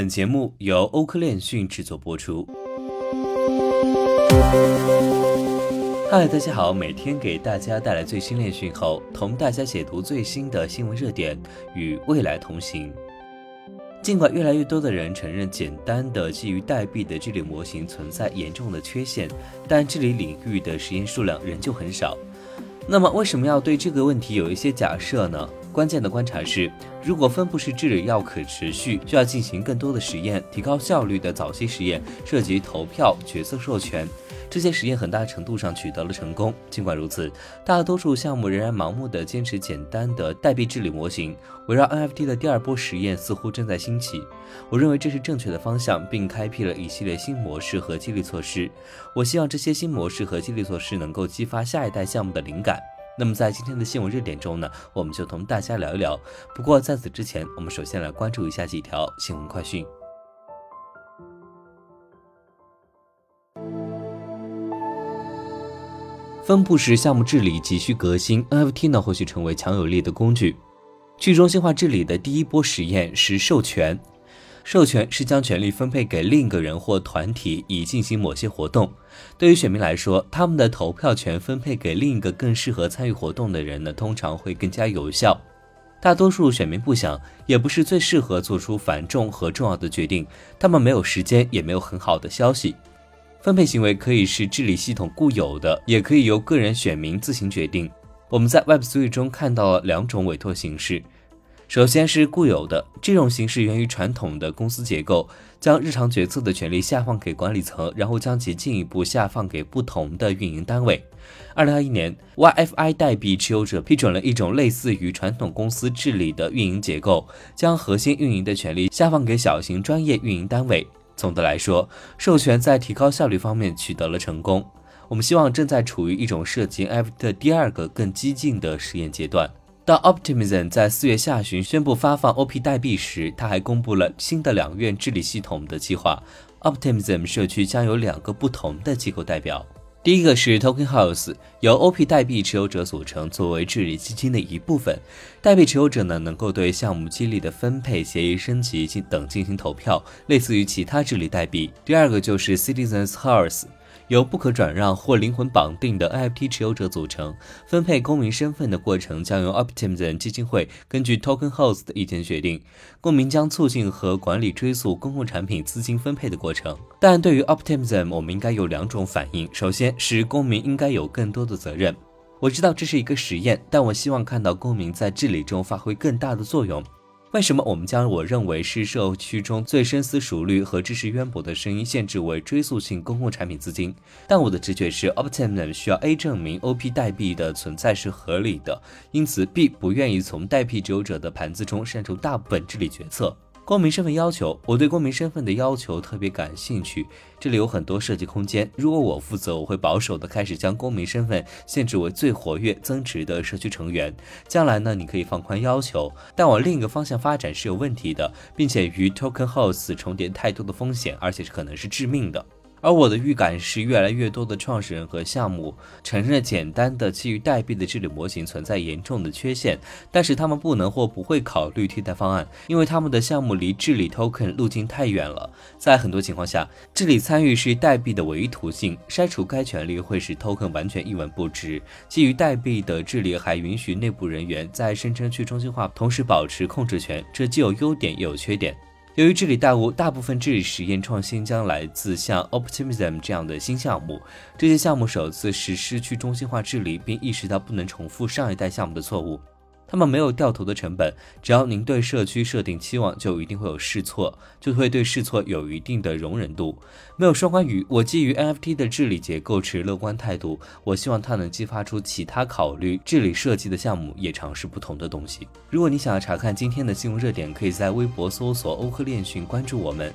本节目由欧科链讯制作播出。嗨，大家好，每天给大家带来最新链讯后，同大家解读最新的新闻热点，与未来同行。尽管越来越多的人承认简单的基于代币的治理模型存在严重的缺陷，但治理领域的实验数量仍旧很少。那么，为什么要对这个问题有一些假设呢？关键的观察是，如果分布式治理要可持续，需要进行更多的实验，提高效率的早期实验涉及投票、决策授权。这些实验很大程度上取得了成功。尽管如此，大多数项目仍然盲目地坚持简单的代币治理模型。围绕 NFT 的第二波实验似乎正在兴起。我认为这是正确的方向，并开辟了一系列新模式和激励措施。我希望这些新模式和激励措施能够激发下一代项目的灵感。那么，在今天的新闻热点中呢，我们就同大家聊一聊。不过在此之前，我们首先来关注一下几条新闻快讯。分布式项目治理急需革新，NFT 呢或许成为强有力的工具。去中心化治理的第一波实验是授权。授权是将权力分配给另一个人或团体以进行某些活动。对于选民来说，他们的投票权分配给另一个更适合参与活动的人呢，通常会更加有效。大多数选民不想，也不是最适合做出繁重和重要的决定。他们没有时间，也没有很好的消息。分配行为可以是治理系统固有的，也可以由个人选民自行决定。我们在 Web3 中看到了两种委托形式。首先是固有的这种形式源于传统的公司结构，将日常决策的权利下放给管理层，然后将其进一步下放给不同的运营单位。二零二一年，YFI 代币持有者批准了一种类似于传统公司治理的运营结构，将核心运营的权利下放给小型专业运营单位。总的来说，授权在提高效率方面取得了成功。我们希望正在处于一种涉及 F 的第二个更激进的实验阶段。当 Optimism 在四月下旬宣布发放 OP 代币时，他还公布了新的两院治理系统的计划。Optimism 社区将有两个不同的机构代表，第一个是 Token House，由 OP 代币持有者组成，作为治理基金的一部分。代币持有者呢，能够对项目激励的分配、协议升级进等进行投票，类似于其他治理代币。第二个就是 Citizens House，由不可转让或灵魂绑定的 NFT 持有者组成，分配公民身份的过程将由 Optimism 基金会根据 Token House 的意见决定。公民将促进和管理追溯公共产品资金分配的过程。但对于 Optimism，我们应该有两种反应：首先是公民应该有更多的责任。我知道这是一个实验，但我希望看到公民在治理中发挥更大的作用。为什么我们将我认为是社区中最深思熟虑和知识渊博的声音限制为追溯性公共产品资金？但我的直觉是，Optimism 需要 A 证明 OP 代币的存在是合理的，因此 B 不愿意从代币持有者的盘子中删除大部分治理决策。公民身份要求，我对公民身份的要求特别感兴趣。这里有很多设计空间。如果我负责，我会保守的开始将公民身份限制为最活跃、增值的社区成员。将来呢，你可以放宽要求，但往另一个方向发展是有问题的，并且与 Token House 重叠太多的风险，而且是可能是致命的。而我的预感是，越来越多的创始人和项目承认简单的基于代币的治理模型存在严重的缺陷，但是他们不能或不会考虑替代方案，因为他们的项目离治理 token 路径太远了。在很多情况下，治理参与是代币的唯一途径，删除该权利会使 token 完全一文不值。基于代币的治理还允许内部人员在声称去中心化同时保持控制权，这既有优点也有缺点。由于治理大雾，大部分治理实验创新将来自像 Optimism 这样的新项目。这些项目首次实施去中心化治理，并意识到不能重复上一代项目的错误。他们没有掉头的成本，只要您对社区设定期望，就一定会有试错，就会对试错有一定的容忍度。没有双关语，我基于 NFT 的治理结构持乐观态度。我希望它能激发出其他考虑治理设计的项目，也尝试不同的东西。如果你想要查看今天的新闻热点，可以在微博搜索欧科链讯，关注我们。